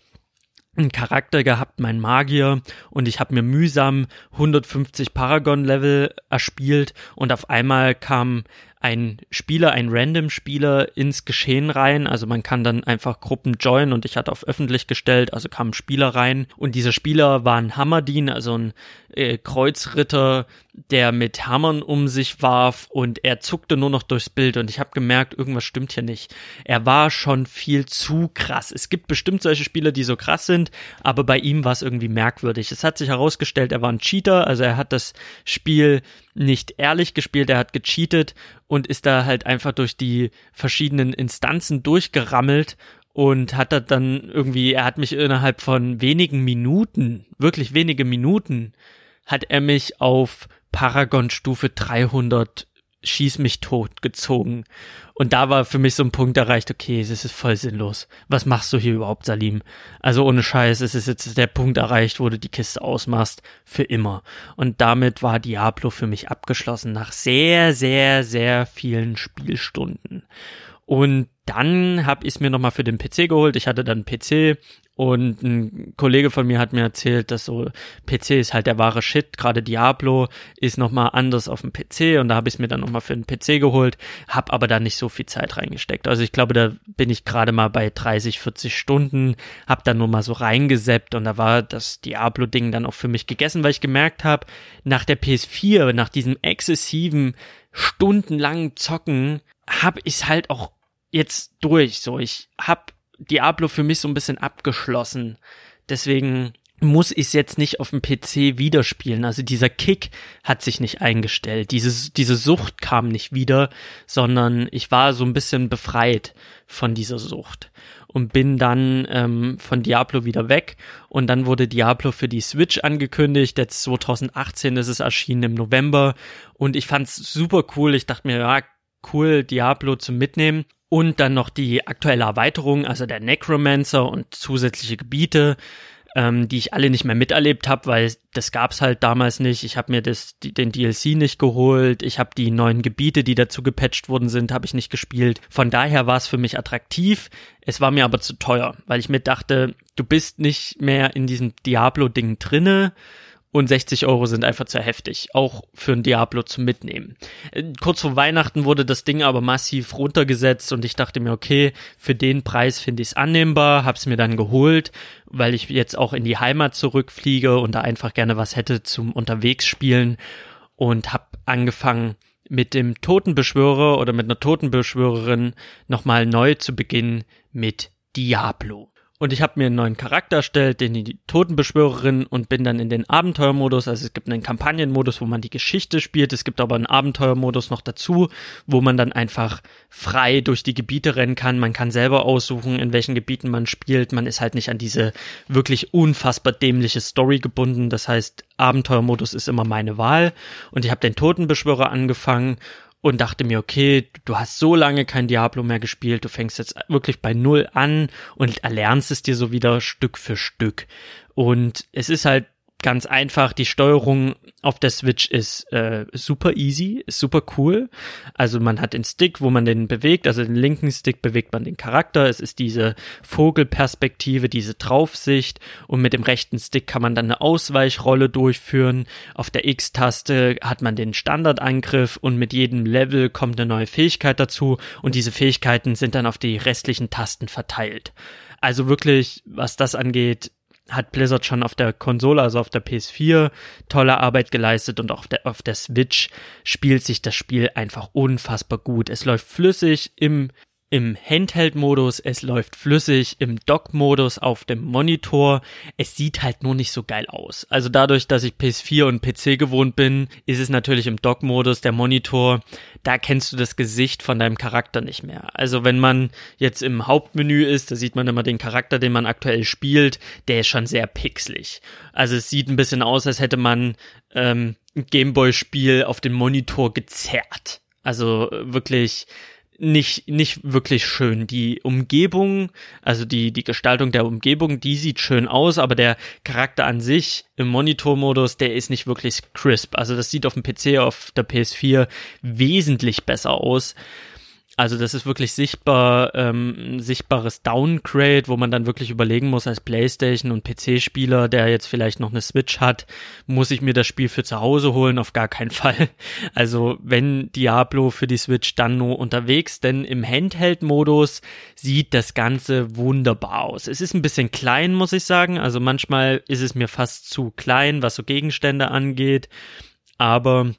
einen Charakter gehabt, mein Magier, und ich habe mir mühsam 150 Paragon-Level erspielt und auf einmal kam ein Spieler, ein Random-Spieler ins Geschehen rein. Also man kann dann einfach Gruppen joinen und ich hatte auf öffentlich gestellt, also kamen Spieler rein und dieser Spieler war ein Hammerdien, also ein äh, Kreuzritter, der mit Hammern um sich warf und er zuckte nur noch durchs Bild und ich habe gemerkt, irgendwas stimmt hier nicht. Er war schon viel zu krass. Es gibt bestimmt solche Spieler, die so krass sind, aber bei ihm war es irgendwie merkwürdig. Es hat sich herausgestellt, er war ein Cheater, also er hat das Spiel nicht ehrlich gespielt, er hat gecheatet und ist da halt einfach durch die verschiedenen Instanzen durchgerammelt und hat da dann irgendwie, er hat mich innerhalb von wenigen Minuten, wirklich wenige Minuten, hat er mich auf Paragon Stufe 300 schieß mich tot gezogen. Und da war für mich so ein Punkt erreicht, okay, es ist voll sinnlos. Was machst du hier überhaupt, Salim? Also ohne Scheiß, es ist jetzt der Punkt erreicht, wo du die Kiste ausmachst, für immer. Und damit war Diablo für mich abgeschlossen, nach sehr, sehr, sehr vielen Spielstunden. Und dann habe ich mir nochmal für den PC geholt. Ich hatte dann PC und ein Kollege von mir hat mir erzählt, dass so PC ist halt der wahre Shit. Gerade Diablo ist nochmal anders auf dem PC und da habe ich mir dann nochmal für den PC geholt, habe aber da nicht so viel Zeit reingesteckt. Also ich glaube, da bin ich gerade mal bei 30, 40 Stunden, habe dann nur mal so reingeseppt und da war das Diablo-Ding dann auch für mich gegessen, weil ich gemerkt habe, nach der PS4, nach diesem exzessiven, stundenlangen Zocken, habe ich halt auch jetzt durch. So, ich habe Diablo für mich so ein bisschen abgeschlossen. Deswegen muss ich es jetzt nicht auf dem PC wieder spielen. Also dieser Kick hat sich nicht eingestellt. Diese, diese Sucht kam nicht wieder, sondern ich war so ein bisschen befreit von dieser Sucht und bin dann ähm, von Diablo wieder weg. Und dann wurde Diablo für die Switch angekündigt. Jetzt 2018 ist es erschienen im November. Und ich fand's super cool. Ich dachte mir, ja, cool, Diablo zum Mitnehmen. Und dann noch die aktuelle Erweiterung, also der Necromancer und zusätzliche Gebiete, ähm, die ich alle nicht mehr miterlebt habe, weil das gab's halt damals nicht. Ich habe mir das, die, den DLC nicht geholt. Ich habe die neuen Gebiete, die dazu gepatcht worden sind, habe ich nicht gespielt. Von daher war es für mich attraktiv. Es war mir aber zu teuer, weil ich mir dachte, du bist nicht mehr in diesem Diablo-Ding drinne und 60 Euro sind einfach zu heftig, auch für ein Diablo zum Mitnehmen. Äh, kurz vor Weihnachten wurde das Ding aber massiv runtergesetzt und ich dachte mir, okay, für den Preis finde ich es annehmbar, hab's mir dann geholt, weil ich jetzt auch in die Heimat zurückfliege und da einfach gerne was hätte zum unterwegs spielen und hab angefangen mit dem Totenbeschwörer oder mit einer Totenbeschwörerin nochmal neu zu beginnen mit Diablo. Und ich habe mir einen neuen Charakter erstellt, den die Totenbeschwörerin und bin dann in den Abenteuermodus. Also es gibt einen Kampagnenmodus, wo man die Geschichte spielt. Es gibt aber einen Abenteuermodus noch dazu, wo man dann einfach frei durch die Gebiete rennen kann. Man kann selber aussuchen, in welchen Gebieten man spielt. Man ist halt nicht an diese wirklich unfassbar dämliche Story gebunden. Das heißt, Abenteuermodus ist immer meine Wahl. Und ich habe den Totenbeschwörer angefangen und dachte mir, okay, du hast so lange kein Diablo mehr gespielt, du fängst jetzt wirklich bei Null an und erlernst es dir so wieder Stück für Stück. Und es ist halt ganz einfach. Die Steuerung auf der Switch ist äh, super easy, ist super cool. Also man hat den Stick, wo man den bewegt, also den linken Stick bewegt man den Charakter. Es ist diese Vogelperspektive, diese Draufsicht und mit dem rechten Stick kann man dann eine Ausweichrolle durchführen. Auf der X-Taste hat man den Standardangriff und mit jedem Level kommt eine neue Fähigkeit dazu und diese Fähigkeiten sind dann auf die restlichen Tasten verteilt. Also wirklich, was das angeht, hat Blizzard schon auf der Konsole, also auf der PS4, tolle Arbeit geleistet und auf der, auf der Switch spielt sich das Spiel einfach unfassbar gut. Es läuft flüssig im im Handheld-Modus, es läuft flüssig im Dock-Modus auf dem Monitor. Es sieht halt nur nicht so geil aus. Also dadurch, dass ich PS4 und PC gewohnt bin, ist es natürlich im Dock-Modus der Monitor. Da kennst du das Gesicht von deinem Charakter nicht mehr. Also wenn man jetzt im Hauptmenü ist, da sieht man immer den Charakter, den man aktuell spielt. Der ist schon sehr pixelig. Also es sieht ein bisschen aus, als hätte man ähm, ein Gameboy-Spiel auf den Monitor gezerrt. Also wirklich nicht, nicht wirklich schön. Die Umgebung, also die, die Gestaltung der Umgebung, die sieht schön aus, aber der Charakter an sich im Monitormodus, der ist nicht wirklich crisp. Also das sieht auf dem PC, auf der PS4 wesentlich besser aus. Also das ist wirklich sichtbar, ähm, sichtbares Downgrade, wo man dann wirklich überlegen muss als PlayStation und PC-Spieler, der jetzt vielleicht noch eine Switch hat, muss ich mir das Spiel für zu Hause holen? Auf gar keinen Fall. Also wenn Diablo für die Switch, dann nur unterwegs, denn im Handheld-Modus sieht das Ganze wunderbar aus. Es ist ein bisschen klein, muss ich sagen. Also manchmal ist es mir fast zu klein, was so Gegenstände angeht. Aber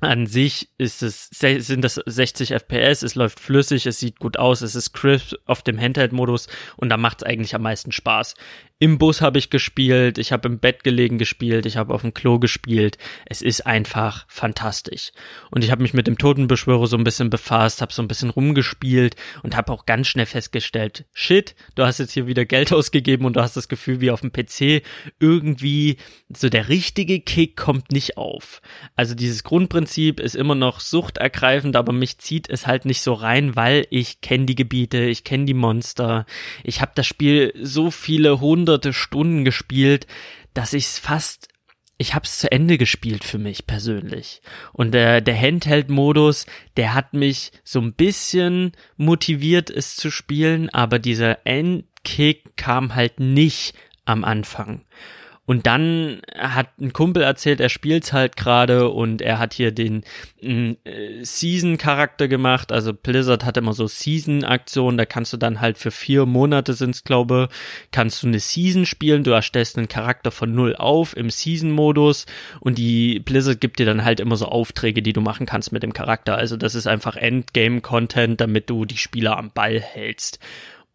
an sich ist es, sind das 60 FPS, es läuft flüssig, es sieht gut aus, es ist crisp auf dem Handheld-Modus und da macht es eigentlich am meisten Spaß. Im Bus habe ich gespielt, ich habe im Bett gelegen gespielt, ich habe auf dem Klo gespielt. Es ist einfach fantastisch. Und ich habe mich mit dem Totenbeschwörer so ein bisschen befasst, habe so ein bisschen rumgespielt und habe auch ganz schnell festgestellt, shit, du hast jetzt hier wieder Geld ausgegeben und du hast das Gefühl, wie auf dem PC irgendwie so der richtige Kick kommt nicht auf. Also dieses Grundprinzip ist immer noch suchtergreifend, aber mich zieht es halt nicht so rein, weil ich kenne die Gebiete, ich kenne die Monster. Ich habe das Spiel so viele hunderte hunderte Stunden gespielt, dass ich es fast ich habe es zu Ende gespielt für mich persönlich. Und der, der Handheld-Modus, der hat mich so ein bisschen motiviert, es zu spielen, aber dieser Endkick kam halt nicht am Anfang. Und dann hat ein Kumpel erzählt, er spielt's halt gerade und er hat hier den äh, Season-Charakter gemacht. Also Blizzard hat immer so Season-Aktionen, da kannst du dann halt für vier Monate sind's, glaube, kannst du eine Season spielen. Du erstellst einen Charakter von null auf im Season-Modus und die Blizzard gibt dir dann halt immer so Aufträge, die du machen kannst mit dem Charakter. Also das ist einfach Endgame-Content, damit du die Spieler am Ball hältst.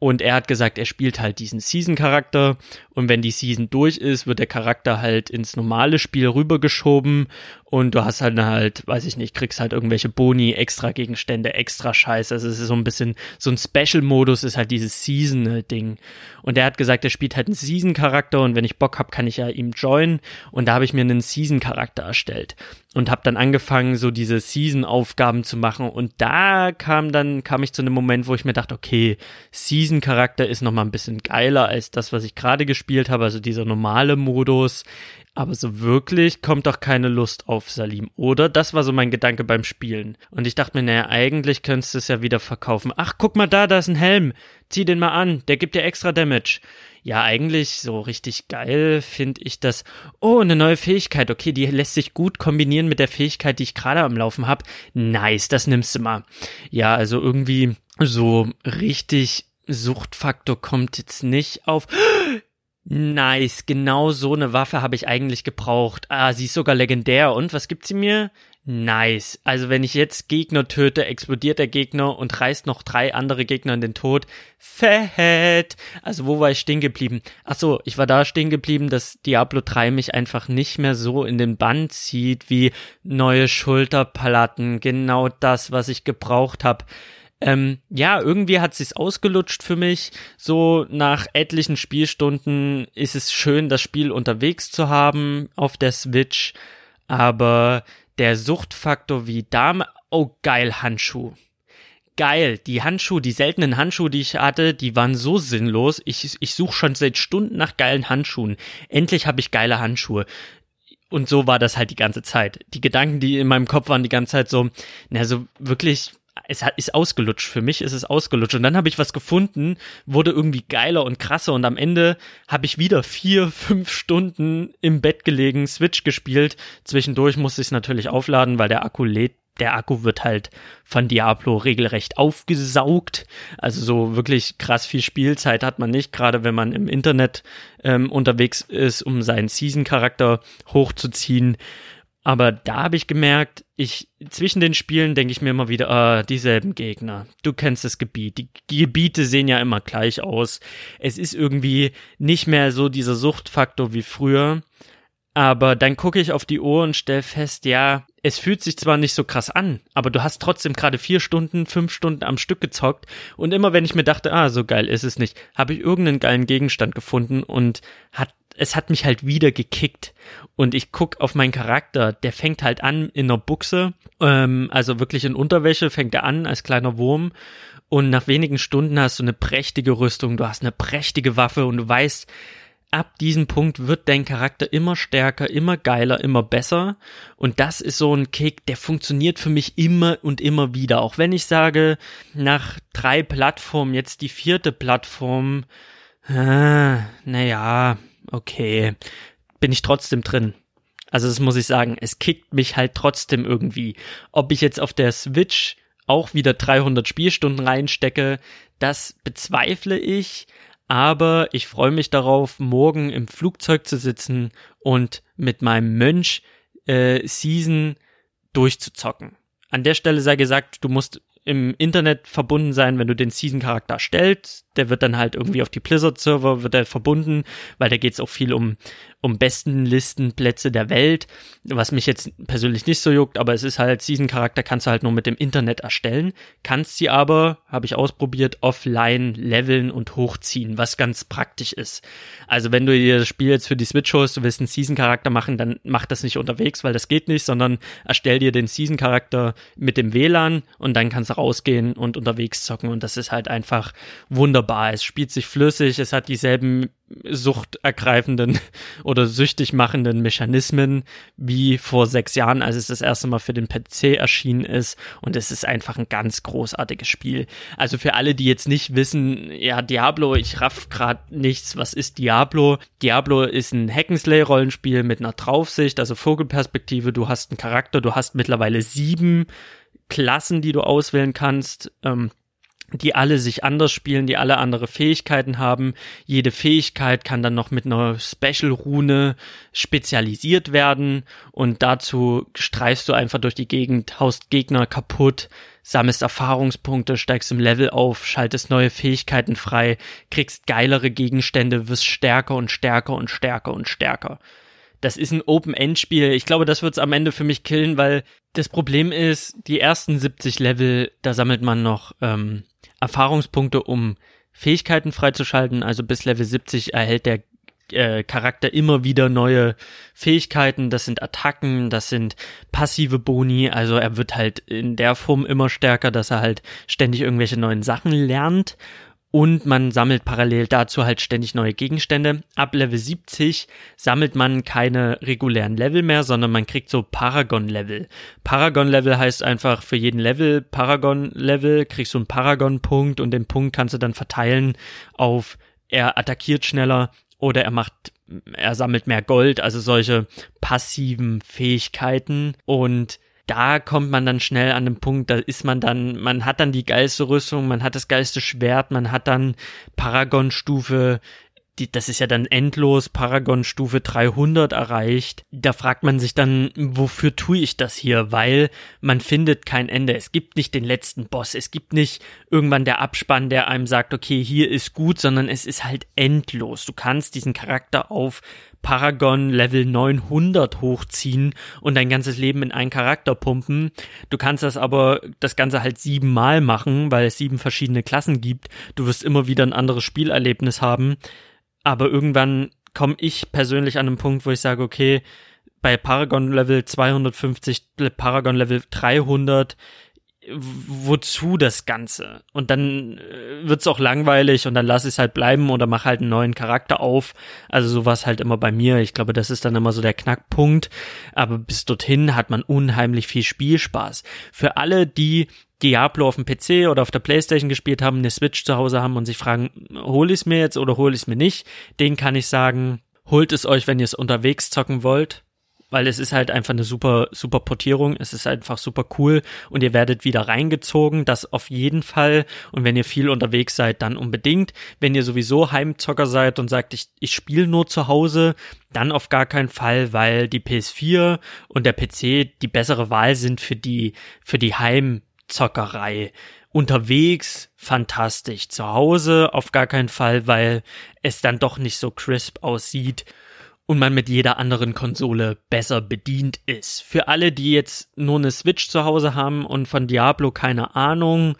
Und er hat gesagt, er spielt halt diesen Season-Charakter. Und wenn die Season durch ist, wird der Charakter halt ins normale Spiel rübergeschoben und du hast halt halt, weiß ich nicht, kriegst halt irgendwelche Boni, extra Gegenstände, extra Scheiß. Also es ist so ein bisschen, so ein Special-Modus ist halt dieses Season-Ding. Und er hat gesagt, er spielt halt einen Season-Charakter und wenn ich Bock hab, kann ich ja ihm joinen. Und da habe ich mir einen Season-Charakter erstellt und habe dann angefangen, so diese Season-Aufgaben zu machen. Und da kam dann, kam ich zu einem Moment, wo ich mir dachte, okay, Season-Charakter ist nochmal ein bisschen geiler als das, was ich gerade gespielt habe, also dieser normale Modus. Aber so wirklich kommt doch keine Lust auf Salim, oder? Das war so mein Gedanke beim Spielen. Und ich dachte mir, naja, eigentlich könntest du es ja wieder verkaufen. Ach, guck mal da, da ist ein Helm. Zieh den mal an, der gibt dir extra Damage. Ja, eigentlich so richtig geil finde ich das. Oh, eine neue Fähigkeit. Okay, die lässt sich gut kombinieren mit der Fähigkeit, die ich gerade am Laufen habe. Nice, das nimmst du mal. Ja, also irgendwie so richtig Suchtfaktor kommt jetzt nicht auf. Nice, genau so eine Waffe habe ich eigentlich gebraucht. Ah, sie ist sogar legendär. Und was gibt sie mir? Nice. Also wenn ich jetzt Gegner töte, explodiert der Gegner und reißt noch drei andere Gegner in den Tod. Fett. Also wo war ich stehen geblieben? Ach so, ich war da stehen geblieben, dass Diablo 3 mich einfach nicht mehr so in den Bann zieht wie neue Schulterplatten. Genau das, was ich gebraucht habe. Ähm, ja, irgendwie hat sich's ausgelutscht für mich. So nach etlichen Spielstunden ist es schön, das Spiel unterwegs zu haben auf der Switch. Aber der Suchtfaktor wie Dame, oh geil, Handschuh. Geil, die Handschuhe, die seltenen Handschuhe, die ich hatte, die waren so sinnlos. Ich, ich suche schon seit Stunden nach geilen Handschuhen. Endlich habe ich geile Handschuhe. Und so war das halt die ganze Zeit. Die Gedanken, die in meinem Kopf waren, die ganze Zeit so, na, so wirklich es hat, ist ausgelutscht. Für mich ist es ausgelutscht. Und dann habe ich was gefunden, wurde irgendwie geiler und krasser. Und am Ende habe ich wieder vier, fünf Stunden im Bett gelegen, Switch gespielt. Zwischendurch musste ich es natürlich aufladen, weil der Akku lädt. Der Akku wird halt von Diablo regelrecht aufgesaugt. Also so wirklich krass viel Spielzeit hat man nicht, gerade wenn man im Internet ähm, unterwegs ist, um seinen Season-Charakter hochzuziehen. Aber da habe ich gemerkt, ich zwischen den Spielen denke ich mir immer wieder, ah, dieselben Gegner. Du kennst das Gebiet. Die, Gebiete sehen ja immer gleich aus. Es ist irgendwie nicht mehr so dieser Suchtfaktor wie früher. Aber dann gucke ich auf die Uhr und stell fest, ja, es fühlt sich zwar nicht so krass an, aber du hast trotzdem gerade vier Stunden, fünf Stunden am Stück gezockt. Und immer wenn ich mir dachte, ah, so geil ist es nicht, habe ich irgendeinen geilen Gegenstand gefunden und hat es hat mich halt wieder gekickt. Und ich guck auf meinen Charakter, der fängt halt an in einer Buchse, ähm, also wirklich in Unterwäsche fängt er an als kleiner Wurm. Und nach wenigen Stunden hast du eine prächtige Rüstung, du hast eine prächtige Waffe und du weißt, ab diesem Punkt wird dein Charakter immer stärker, immer geiler, immer besser. Und das ist so ein Kick, der funktioniert für mich immer und immer wieder. Auch wenn ich sage, nach drei Plattformen, jetzt die vierte Plattform, äh, naja, okay, bin ich trotzdem drin. Also das muss ich sagen, es kickt mich halt trotzdem irgendwie. Ob ich jetzt auf der Switch auch wieder 300 Spielstunden reinstecke, das bezweifle ich, aber ich freue mich darauf, morgen im Flugzeug zu sitzen und mit meinem Mönch äh, Season durchzuzocken. An der Stelle sei gesagt, du musst im Internet verbunden sein, wenn du den Season-Charakter stellst. Der wird dann halt irgendwie auf die Blizzard-Server wird er verbunden, weil da geht es auch viel um um besten Listenplätze der Welt, was mich jetzt persönlich nicht so juckt, aber es ist halt, Season-Charakter kannst du halt nur mit dem Internet erstellen, kannst sie aber, habe ich ausprobiert, offline leveln und hochziehen, was ganz praktisch ist. Also wenn du dir das Spiel jetzt für die Switch holst, du willst einen Season-Charakter machen, dann mach das nicht unterwegs, weil das geht nicht, sondern erstell dir den Season-Charakter mit dem WLAN und dann kannst du rausgehen und unterwegs zocken und das ist halt einfach wunderbar. Es spielt sich flüssig, es hat dieselben suchtergreifenden oder süchtig machenden Mechanismen wie vor sechs Jahren, als es das erste Mal für den PC erschienen ist. Und es ist einfach ein ganz großartiges Spiel. Also für alle, die jetzt nicht wissen, ja, Diablo, ich raff gerade nichts. Was ist Diablo? Diablo ist ein Hackenslay-Rollenspiel mit einer Draufsicht, also Vogelperspektive. Du hast einen Charakter, du hast mittlerweile sieben Klassen, die du auswählen kannst. Ähm, die alle sich anders spielen, die alle andere Fähigkeiten haben. Jede Fähigkeit kann dann noch mit einer Special-Rune spezialisiert werden und dazu streifst du einfach durch die Gegend, haust Gegner kaputt, sammelst Erfahrungspunkte, steigst im Level auf, schaltest neue Fähigkeiten frei, kriegst geilere Gegenstände, wirst stärker und stärker und stärker und stärker. Das ist ein Open-End-Spiel. Ich glaube, das wird's am Ende für mich killen, weil das Problem ist, die ersten 70 Level, da sammelt man noch ähm, Erfahrungspunkte, um Fähigkeiten freizuschalten. Also bis Level 70 erhält der äh, Charakter immer wieder neue Fähigkeiten. Das sind Attacken, das sind passive Boni. Also er wird halt in der Form immer stärker, dass er halt ständig irgendwelche neuen Sachen lernt und man sammelt parallel dazu halt ständig neue Gegenstände. Ab Level 70 sammelt man keine regulären Level mehr, sondern man kriegt so Paragon-Level. Paragon-Level heißt einfach für jeden Level, Paragon-Level, kriegst du einen Paragon-Punkt und den Punkt kannst du dann verteilen auf er attackiert schneller oder er macht, er sammelt mehr Gold, also solche passiven Fähigkeiten und da kommt man dann schnell an den Punkt, da ist man dann, man hat dann die geilste Rüstung, man hat das geilste Schwert, man hat dann Paragon-Stufe das ist ja dann endlos Paragon Stufe 300 erreicht. Da fragt man sich dann, wofür tue ich das hier? Weil man findet kein Ende. Es gibt nicht den letzten Boss. Es gibt nicht irgendwann der Abspann, der einem sagt, okay, hier ist gut, sondern es ist halt endlos. Du kannst diesen Charakter auf Paragon Level 900 hochziehen und dein ganzes Leben in einen Charakter pumpen. Du kannst das aber das Ganze halt siebenmal machen, weil es sieben verschiedene Klassen gibt. Du wirst immer wieder ein anderes Spielerlebnis haben. Aber irgendwann komme ich persönlich an einen Punkt, wo ich sage, okay, bei Paragon Level 250, Paragon Level 300, wozu das Ganze? Und dann äh, wird's auch langweilig und dann lass es halt bleiben oder mach halt einen neuen Charakter auf. Also sowas halt immer bei mir. Ich glaube, das ist dann immer so der Knackpunkt. Aber bis dorthin hat man unheimlich viel Spielspaß. Für alle, die Diablo auf dem PC oder auf der Playstation gespielt haben, eine Switch zu Hause haben und sich fragen, hol ich es mir jetzt oder hol ich es mir nicht, den kann ich sagen, holt es euch, wenn ihr es unterwegs zocken wollt, weil es ist halt einfach eine super, super Portierung, es ist einfach super cool und ihr werdet wieder reingezogen, das auf jeden Fall und wenn ihr viel unterwegs seid, dann unbedingt. Wenn ihr sowieso Heimzocker seid und sagt, ich, ich spiele nur zu Hause, dann auf gar keinen Fall, weil die PS4 und der PC die bessere Wahl sind für die, für die Heim Zockerei. Unterwegs fantastisch, zu Hause auf gar keinen Fall, weil es dann doch nicht so crisp aussieht und man mit jeder anderen Konsole besser bedient ist. Für alle, die jetzt nur eine Switch zu Hause haben und von Diablo keine Ahnung,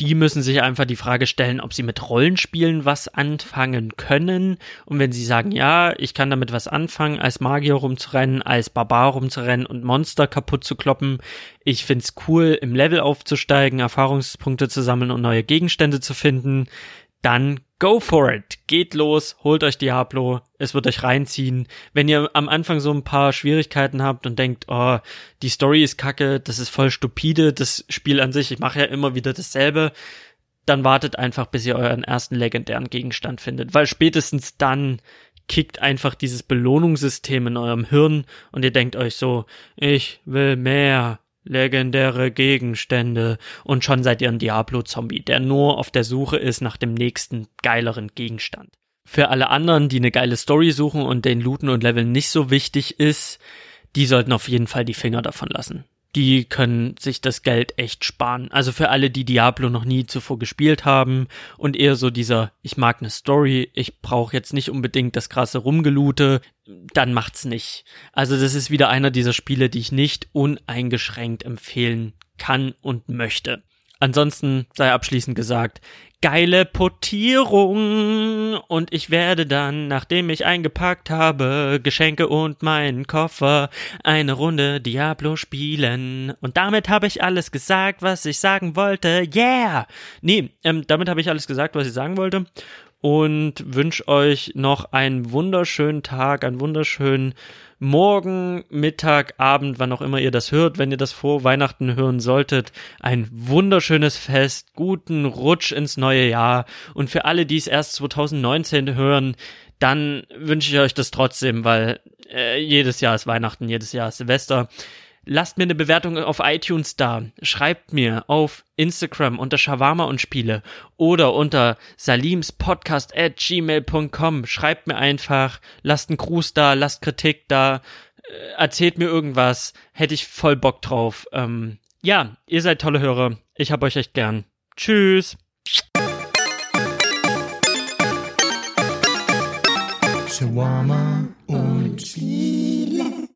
die müssen sich einfach die Frage stellen, ob sie mit Rollenspielen was anfangen können. Und wenn sie sagen, ja, ich kann damit was anfangen, als Magier rumzurennen, als Barbar rumzurennen und Monster kaputt zu kloppen, ich find's cool, im Level aufzusteigen, Erfahrungspunkte zu sammeln und neue Gegenstände zu finden, dann go for it. Geht los, holt euch Diablo, es wird euch reinziehen. Wenn ihr am Anfang so ein paar Schwierigkeiten habt und denkt, oh, die Story ist kacke, das ist voll stupide, das Spiel an sich, ich mache ja immer wieder dasselbe, dann wartet einfach, bis ihr euren ersten legendären Gegenstand findet, weil spätestens dann kickt einfach dieses Belohnungssystem in eurem Hirn und ihr denkt euch so, ich will mehr, legendäre Gegenstände und schon seid ihr ein Diablo-Zombie, der nur auf der Suche ist nach dem nächsten geileren Gegenstand. Für alle anderen, die eine geile Story suchen und den Looten und Leveln nicht so wichtig ist, die sollten auf jeden Fall die Finger davon lassen die können sich das Geld echt sparen. Also für alle, die Diablo noch nie zuvor gespielt haben und eher so dieser, ich mag eine Story, ich brauche jetzt nicht unbedingt das krasse Rumgelute, dann macht's nicht. Also das ist wieder einer dieser Spiele, die ich nicht uneingeschränkt empfehlen kann und möchte. Ansonsten sei abschließend gesagt, geile Portierung und ich werde dann, nachdem ich eingepackt habe, Geschenke und meinen Koffer, eine Runde Diablo spielen. Und damit habe ich alles gesagt, was ich sagen wollte. Yeah! Nee, ähm, damit habe ich alles gesagt, was ich sagen wollte und wünsche euch noch einen wunderschönen Tag, einen wunderschönen Morgen, Mittag, Abend, wann auch immer ihr das hört, wenn ihr das vor Weihnachten hören solltet. Ein wunderschönes Fest, guten Rutsch ins neue Jahr und für alle, die es erst 2019 hören, dann wünsche ich euch das trotzdem, weil äh, jedes Jahr ist Weihnachten, jedes Jahr ist Silvester. Lasst mir eine Bewertung auf iTunes da. Schreibt mir auf Instagram unter Shawarma und Spiele oder unter salimspodcast at gmail.com. Schreibt mir einfach, lasst einen Gruß da, lasst Kritik da, äh, erzählt mir irgendwas. Hätte ich voll Bock drauf. Ähm, ja, ihr seid tolle Hörer. Ich hab euch echt gern. Tschüss. Shawarma und Spiele.